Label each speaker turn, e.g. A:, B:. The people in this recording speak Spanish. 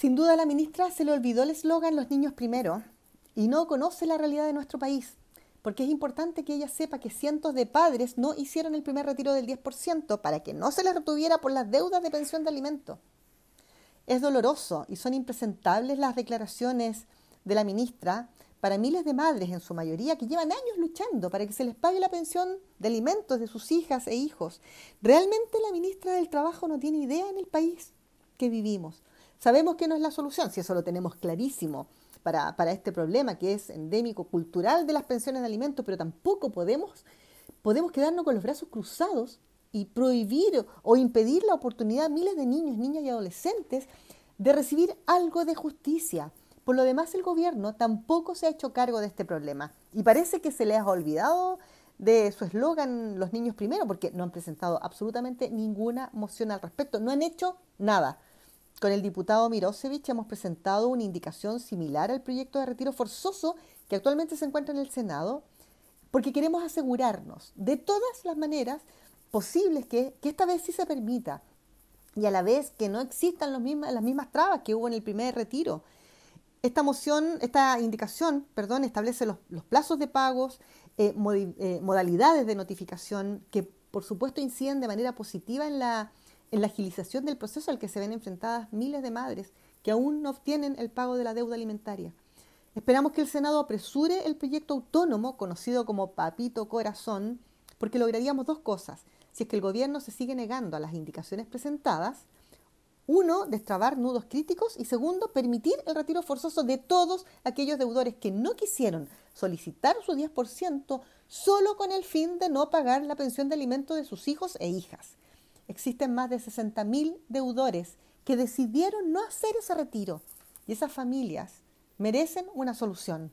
A: Sin duda la ministra se le olvidó el eslogan Los niños primero y no conoce la realidad de nuestro país, porque es importante que ella sepa que cientos de padres no hicieron el primer retiro del 10% para que no se les retuviera por las deudas de pensión de alimento. Es doloroso y son impresentables las declaraciones de la ministra para miles de madres en su mayoría que llevan años luchando para que se les pague la pensión de alimentos de sus hijas e hijos. Realmente la ministra del Trabajo no tiene idea en el país que vivimos. Sabemos que no es la solución, si eso lo tenemos clarísimo para, este problema que es endémico cultural de las pensiones de alimentos, pero tampoco podemos, podemos quedarnos con los brazos cruzados y prohibir o impedir la oportunidad a miles de niños, niñas y adolescentes de recibir algo de justicia. Por lo demás, el gobierno tampoco se ha hecho cargo de este problema y parece que se le ha olvidado de su eslogan Los niños primero, porque no han presentado absolutamente ninguna moción al respecto, no han hecho nada. Con el diputado Mirosevich hemos presentado una indicación similar al proyecto de retiro forzoso que actualmente se encuentra en el Senado, porque queremos asegurarnos de todas las maneras posibles que, esta vez sí se permita y a la vez que no existan los las mismas trabas que hubo en el primer retiro. Esta moción, esta indicación, perdón, establece los, plazos de pagos, eh, eh, modalidades de notificación que por supuesto inciden de manera positiva en la en la agilización del proceso al que se ven enfrentadas miles de madres que aún no obtienen el pago de la deuda alimentaria. Esperamos que el Senado apresure el proyecto autónomo conocido como Papito Corazón, porque lograríamos dos cosas. Si es que el gobierno se sigue negando a las indicaciones presentadas, uno, destrabar nudos críticos y segundo, permitir el retiro forzoso de todos aquellos deudores que no quisieron solicitar su 10% solo con el fin de no pagar la pensión de alimento de sus hijos e hijas existen más de 60.000 deudores que decidieron no hacer ese retiro y esas familias merecen una solución.